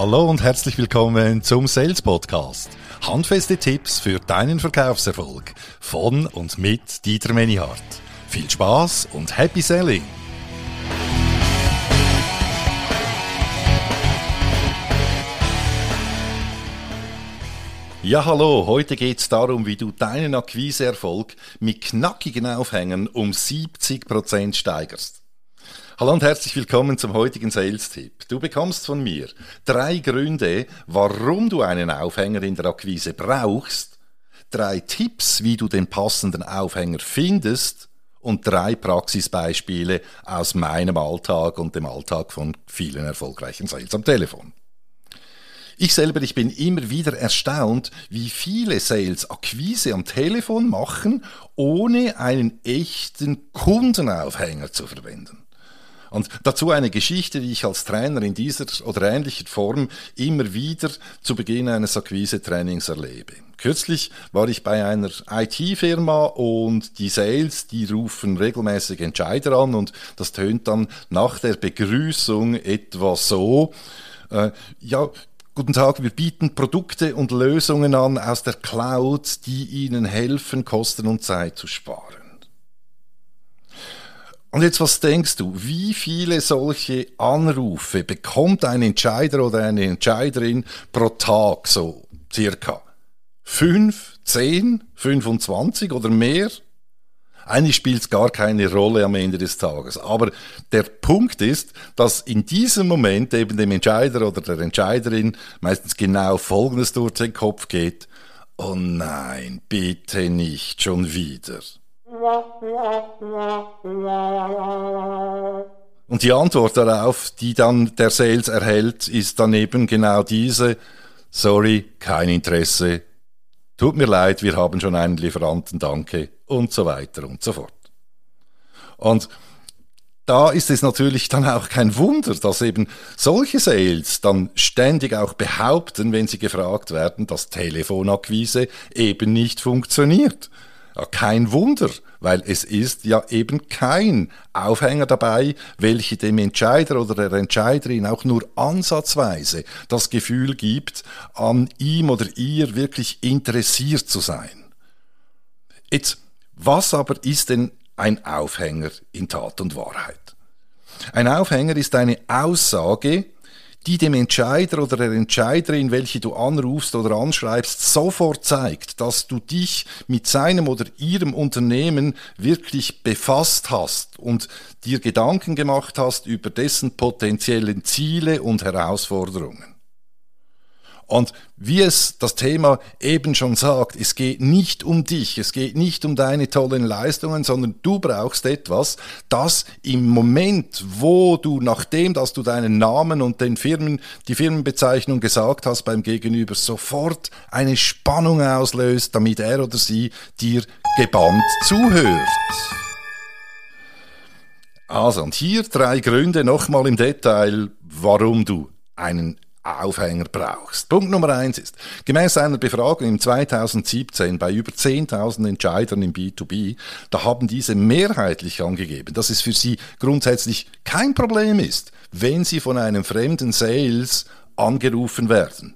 Hallo und herzlich willkommen zum Sales Podcast. Handfeste Tipps für deinen Verkaufserfolg von und mit Dieter Menihardt. Viel Spaß und Happy Selling! Ja, hallo, heute geht es darum, wie du deinen Akquiseerfolg mit knackigen Aufhängern um 70% steigerst. Hallo und herzlich willkommen zum heutigen Sales-Tipp. Du bekommst von mir drei Gründe, warum du einen Aufhänger in der Akquise brauchst, drei Tipps, wie du den passenden Aufhänger findest und drei Praxisbeispiele aus meinem Alltag und dem Alltag von vielen erfolgreichen Sales am Telefon. Ich selber, ich bin immer wieder erstaunt, wie viele Sales Akquise am Telefon machen, ohne einen echten Kundenaufhänger zu verwenden. Und dazu eine Geschichte, die ich als Trainer in dieser oder ähnlicher Form immer wieder zu Beginn eines Akquise-Trainings erlebe. Kürzlich war ich bei einer IT-Firma und die Sales, die rufen regelmäßig Entscheider an und das tönt dann nach der Begrüßung etwa so, äh, ja, Guten Tag, wir bieten Produkte und Lösungen an aus der Cloud, die Ihnen helfen, Kosten und Zeit zu sparen. Und jetzt, was denkst du? Wie viele solche Anrufe bekommt ein Entscheider oder eine Entscheiderin pro Tag so circa? Fünf, zehn, 25 oder mehr? Eigentlich spielt es gar keine Rolle am Ende des Tages. Aber der Punkt ist, dass in diesem Moment eben dem Entscheider oder der Entscheiderin meistens genau Folgendes durch den Kopf geht. Oh nein, bitte nicht schon wieder. Und die Antwort darauf, die dann der Sales erhält, ist dann eben genau diese, sorry, kein Interesse, tut mir leid, wir haben schon einen Lieferanten, danke und so weiter und so fort. Und da ist es natürlich dann auch kein Wunder, dass eben solche Sales dann ständig auch behaupten, wenn sie gefragt werden, dass Telefonakquise eben nicht funktioniert. Kein Wunder, weil es ist ja eben kein Aufhänger dabei, welche dem Entscheider oder der Entscheiderin auch nur ansatzweise das Gefühl gibt, an ihm oder ihr wirklich interessiert zu sein. Jetzt, was aber ist denn ein Aufhänger in Tat und Wahrheit? Ein Aufhänger ist eine Aussage, die dem Entscheider oder der Entscheiderin, welche du anrufst oder anschreibst, sofort zeigt, dass du dich mit seinem oder ihrem Unternehmen wirklich befasst hast und dir Gedanken gemacht hast über dessen potenziellen Ziele und Herausforderungen. Und wie es das Thema eben schon sagt, es geht nicht um dich, es geht nicht um deine tollen Leistungen, sondern du brauchst etwas, das im Moment, wo du, nachdem dass du deinen Namen und den Firmen, die Firmenbezeichnung gesagt hast beim Gegenüber, sofort eine Spannung auslöst, damit er oder sie dir gebannt zuhört. Also, und hier drei Gründe nochmal im Detail, warum du einen Aufhänger brauchst. Punkt Nummer eins ist, gemäß einer Befragung im 2017 bei über 10.000 Entscheidern im B2B, da haben diese mehrheitlich angegeben, dass es für sie grundsätzlich kein Problem ist, wenn sie von einem fremden Sales angerufen werden.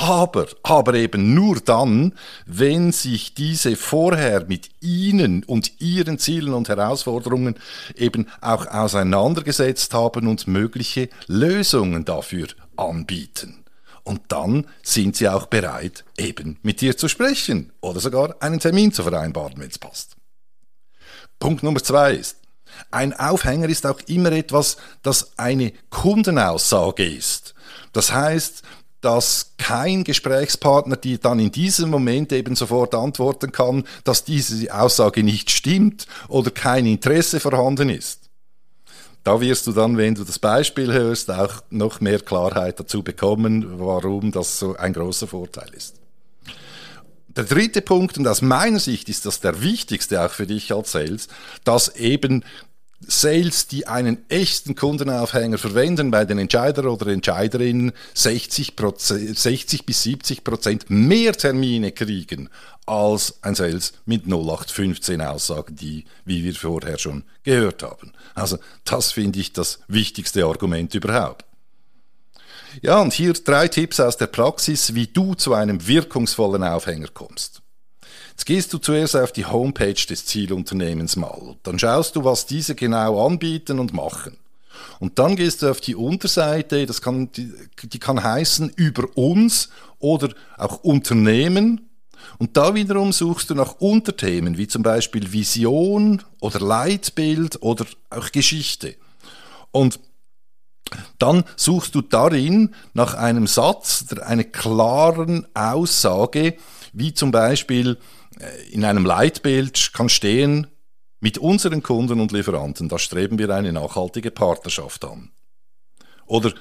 Aber, aber eben nur dann, wenn sich diese vorher mit Ihnen und Ihren Zielen und Herausforderungen eben auch auseinandergesetzt haben und mögliche Lösungen dafür anbieten. Und dann sind sie auch bereit, eben mit dir zu sprechen oder sogar einen Termin zu vereinbaren, wenn es passt. Punkt Nummer zwei ist, ein Aufhänger ist auch immer etwas, das eine Kundenaussage ist. Das heißt, dass kein Gesprächspartner die dann in diesem Moment eben sofort antworten kann, dass diese Aussage nicht stimmt oder kein Interesse vorhanden ist. Da wirst du dann, wenn du das Beispiel hörst, auch noch mehr Klarheit dazu bekommen, warum das so ein großer Vorteil ist. Der dritte Punkt, und aus meiner Sicht ist das der wichtigste auch für dich als Sales, dass eben Sales, die einen echten Kundenaufhänger verwenden, bei den Entscheider oder Entscheiderinnen 60, 60 bis 70 Prozent mehr Termine kriegen als ein Sales mit 0815 Aussagen, die, wie wir vorher schon gehört haben. Also das finde ich das wichtigste Argument überhaupt. Ja, und hier drei Tipps aus der Praxis, wie du zu einem wirkungsvollen Aufhänger kommst. Jetzt gehst du zuerst auf die Homepage des Zielunternehmens mal. Dann schaust du, was diese genau anbieten und machen. Und dann gehst du auf die Unterseite, das kann, die, die kann heißen über uns oder auch Unternehmen. Und da wiederum suchst du nach Unterthemen, wie zum Beispiel Vision oder Leitbild oder auch Geschichte. Und dann suchst du darin nach einem Satz, einer klaren Aussage, wie zum Beispiel in einem Leitbild kann stehen, mit unseren Kunden und Lieferanten, da streben wir eine nachhaltige Partnerschaft an. Oder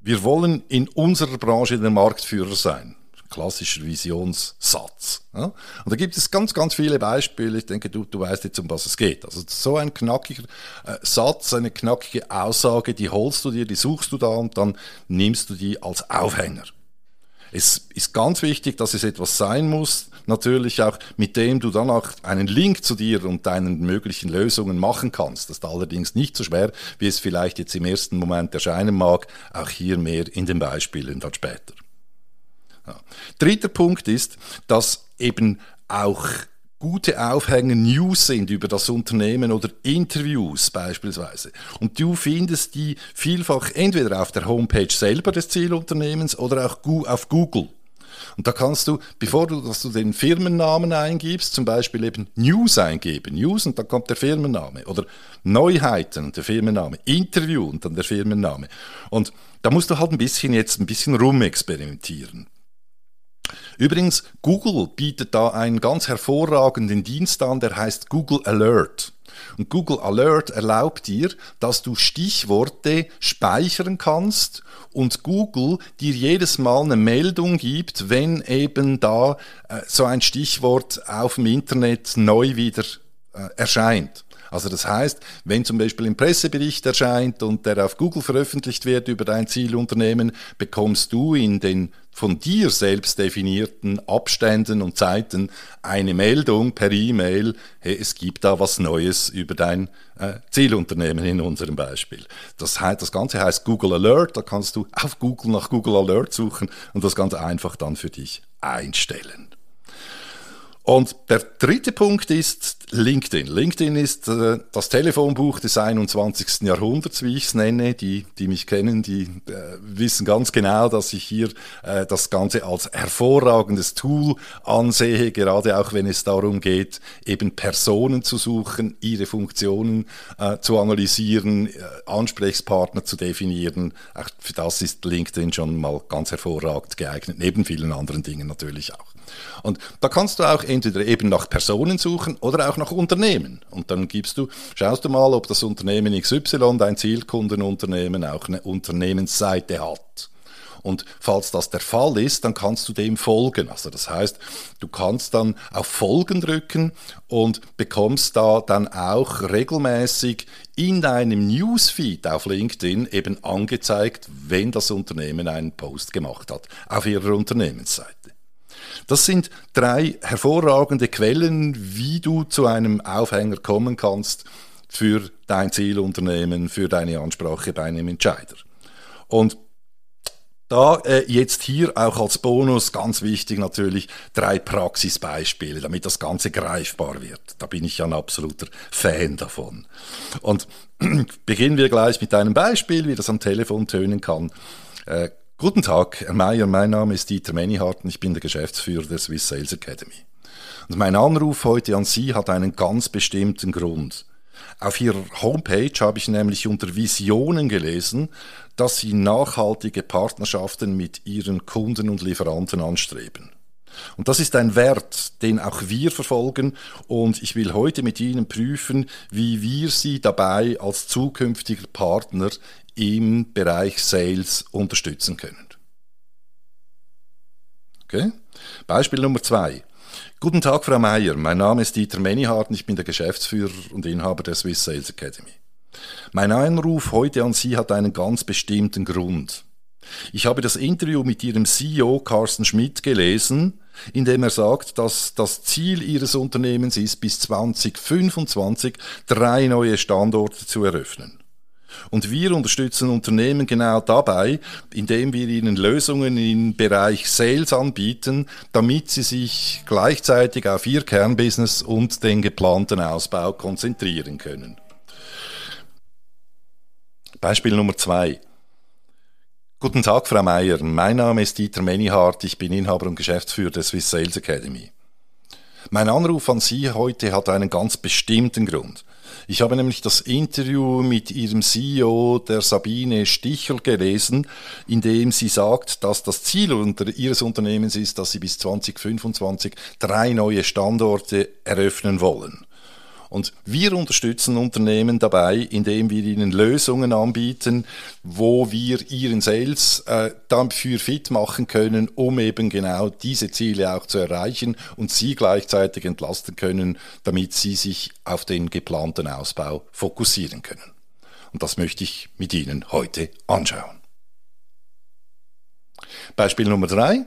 wir wollen in unserer Branche der Marktführer sein. Klassischer Visionssatz. Ja? Und da gibt es ganz, ganz viele Beispiele. Ich denke, du, du weißt jetzt, um was es geht. Also so ein knackiger äh, Satz, eine knackige Aussage, die holst du dir, die suchst du da und dann nimmst du die als Aufhänger. Es ist ganz wichtig, dass es etwas sein muss, natürlich auch, mit dem du dann auch einen Link zu dir und deinen möglichen Lösungen machen kannst. Das ist allerdings nicht so schwer, wie es vielleicht jetzt im ersten Moment erscheinen mag. Auch hier mehr in den Beispielen dann später. Ja. Dritter Punkt ist, dass eben auch gute Aufhänger News sind über das Unternehmen oder Interviews beispielsweise. Und du findest die vielfach entweder auf der Homepage selber des Zielunternehmens oder auch auf Google. Und da kannst du, bevor du, dass du den Firmennamen eingibst, zum Beispiel eben News eingeben, News und dann kommt der Firmenname oder Neuheiten und der Firmenname, Interview und dann der Firmenname. Und da musst du halt ein bisschen jetzt ein bisschen rumexperimentieren. Übrigens, Google bietet da einen ganz hervorragenden Dienst an, der heißt Google Alert. Und Google Alert erlaubt dir, dass du Stichworte speichern kannst und Google dir jedes Mal eine Meldung gibt, wenn eben da äh, so ein Stichwort auf dem Internet neu wieder äh, erscheint. Also das heißt, wenn zum Beispiel ein Pressebericht erscheint und der auf Google veröffentlicht wird über dein Zielunternehmen, bekommst du in den von dir selbst definierten Abständen und Zeiten eine Meldung per E-Mail, hey, es gibt da was Neues über dein äh, Zielunternehmen in unserem Beispiel. Das, heißt, das Ganze heißt Google Alert, da kannst du auf Google nach Google Alert suchen und das ganz einfach dann für dich einstellen. Und der dritte Punkt ist LinkedIn. LinkedIn ist äh, das Telefonbuch des 21. Jahrhunderts, wie ich es nenne. Die, die mich kennen, die äh, wissen ganz genau, dass ich hier äh, das Ganze als hervorragendes Tool ansehe, gerade auch wenn es darum geht, eben Personen zu suchen, ihre Funktionen äh, zu analysieren, äh, Ansprechpartner zu definieren. Auch für das ist LinkedIn schon mal ganz hervorragend geeignet, neben vielen anderen Dingen natürlich auch. Und da kannst du auch entweder eben nach Personen suchen oder auch nach Unternehmen. Und dann gibst du, schaust du mal, ob das Unternehmen XY, dein Zielkundenunternehmen, auch eine Unternehmensseite hat. Und falls das der Fall ist, dann kannst du dem folgen. Also das heißt, du kannst dann auf Folgen drücken und bekommst da dann auch regelmäßig in deinem Newsfeed auf LinkedIn eben angezeigt, wenn das Unternehmen einen Post gemacht hat auf ihrer Unternehmensseite. Das sind drei hervorragende Quellen, wie du zu einem Aufhänger kommen kannst für dein Zielunternehmen, für deine Ansprache bei einem Entscheider. Und da äh, jetzt hier auch als Bonus ganz wichtig natürlich drei Praxisbeispiele, damit das Ganze greifbar wird. Da bin ich ja ein absoluter Fan davon. Und beginnen wir gleich mit einem Beispiel, wie das am Telefon tönen kann. Äh, Guten Tag, Herr Mayer, mein Name ist Dieter Menihardt und ich bin der Geschäftsführer der Swiss Sales Academy. Und mein Anruf heute an Sie hat einen ganz bestimmten Grund. Auf Ihrer Homepage habe ich nämlich unter Visionen gelesen, dass Sie nachhaltige Partnerschaften mit Ihren Kunden und Lieferanten anstreben. Und das ist ein Wert, den auch wir verfolgen und ich will heute mit Ihnen prüfen, wie wir Sie dabei als zukünftiger Partner im Bereich Sales unterstützen können. Okay? Beispiel Nummer zwei. Guten Tag, Frau Meier. Mein Name ist Dieter Menihardt und ich bin der Geschäftsführer und Inhaber der Swiss Sales Academy. Mein Anruf heute an Sie hat einen ganz bestimmten Grund. Ich habe das Interview mit Ihrem CEO Carsten Schmidt gelesen, in dem er sagt, dass das Ziel Ihres Unternehmens ist, bis 2025 drei neue Standorte zu eröffnen. Und wir unterstützen Unternehmen genau dabei, indem wir ihnen Lösungen im Bereich Sales anbieten, damit sie sich gleichzeitig auf ihr Kernbusiness und den geplanten Ausbau konzentrieren können. Beispiel Nummer zwei. Guten Tag, Frau Meier. Mein Name ist Dieter Menihardt. Ich bin Inhaber und Geschäftsführer der Swiss Sales Academy. Mein Anruf an Sie heute hat einen ganz bestimmten Grund. Ich habe nämlich das Interview mit ihrem CEO, der Sabine Stichel, gelesen, in dem sie sagt, dass das Ziel unter ihres Unternehmens ist, dass sie bis 2025 drei neue Standorte eröffnen wollen. Und wir unterstützen Unternehmen dabei, indem wir ihnen Lösungen anbieten, wo wir ihren Sales äh, dafür fit machen können, um eben genau diese Ziele auch zu erreichen und sie gleichzeitig entlasten können, damit sie sich auf den geplanten Ausbau fokussieren können. Und das möchte ich mit Ihnen heute anschauen. Beispiel Nummer drei.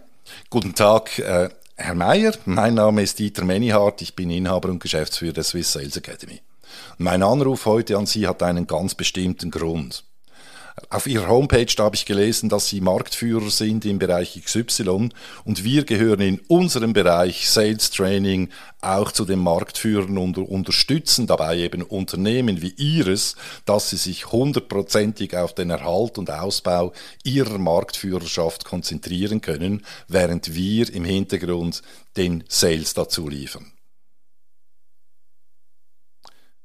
Guten Tag, äh, Herr Meier, mein Name ist Dieter Menihardt, ich bin Inhaber und Geschäftsführer der Swiss Sales Academy. Mein Anruf heute an Sie hat einen ganz bestimmten Grund. Auf Ihrer Homepage habe ich gelesen, dass Sie Marktführer sind im Bereich XY und wir gehören in unserem Bereich Sales Training auch zu den Marktführern und unterstützen dabei eben Unternehmen wie Ihres, dass sie sich hundertprozentig auf den Erhalt und Ausbau ihrer Marktführerschaft konzentrieren können, während wir im Hintergrund den Sales dazu liefern.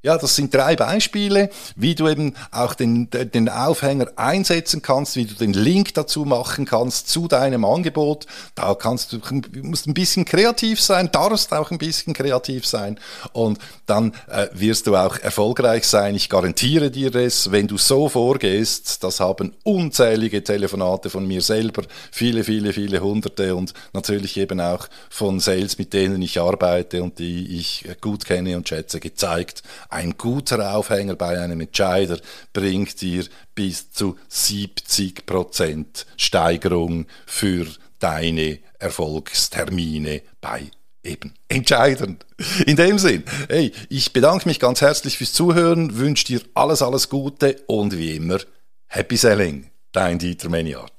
Ja, das sind drei Beispiele, wie du eben auch den, den Aufhänger einsetzen kannst, wie du den Link dazu machen kannst zu deinem Angebot. Da kannst du, musst ein bisschen kreativ sein, darfst auch ein bisschen kreativ sein und dann äh, wirst du auch erfolgreich sein. Ich garantiere dir das, wenn du so vorgehst, das haben unzählige Telefonate von mir selber, viele, viele, viele hunderte und natürlich eben auch von Sales, mit denen ich arbeite und die ich gut kenne und schätze, gezeigt ein guter Aufhänger bei einem Entscheider bringt dir bis zu 70% Steigerung für deine Erfolgstermine bei eben Entscheidern. In dem Sinn, hey, ich bedanke mich ganz herzlich fürs Zuhören, wünsche dir alles, alles Gute und wie immer, Happy Selling, dein Dieter Meniart.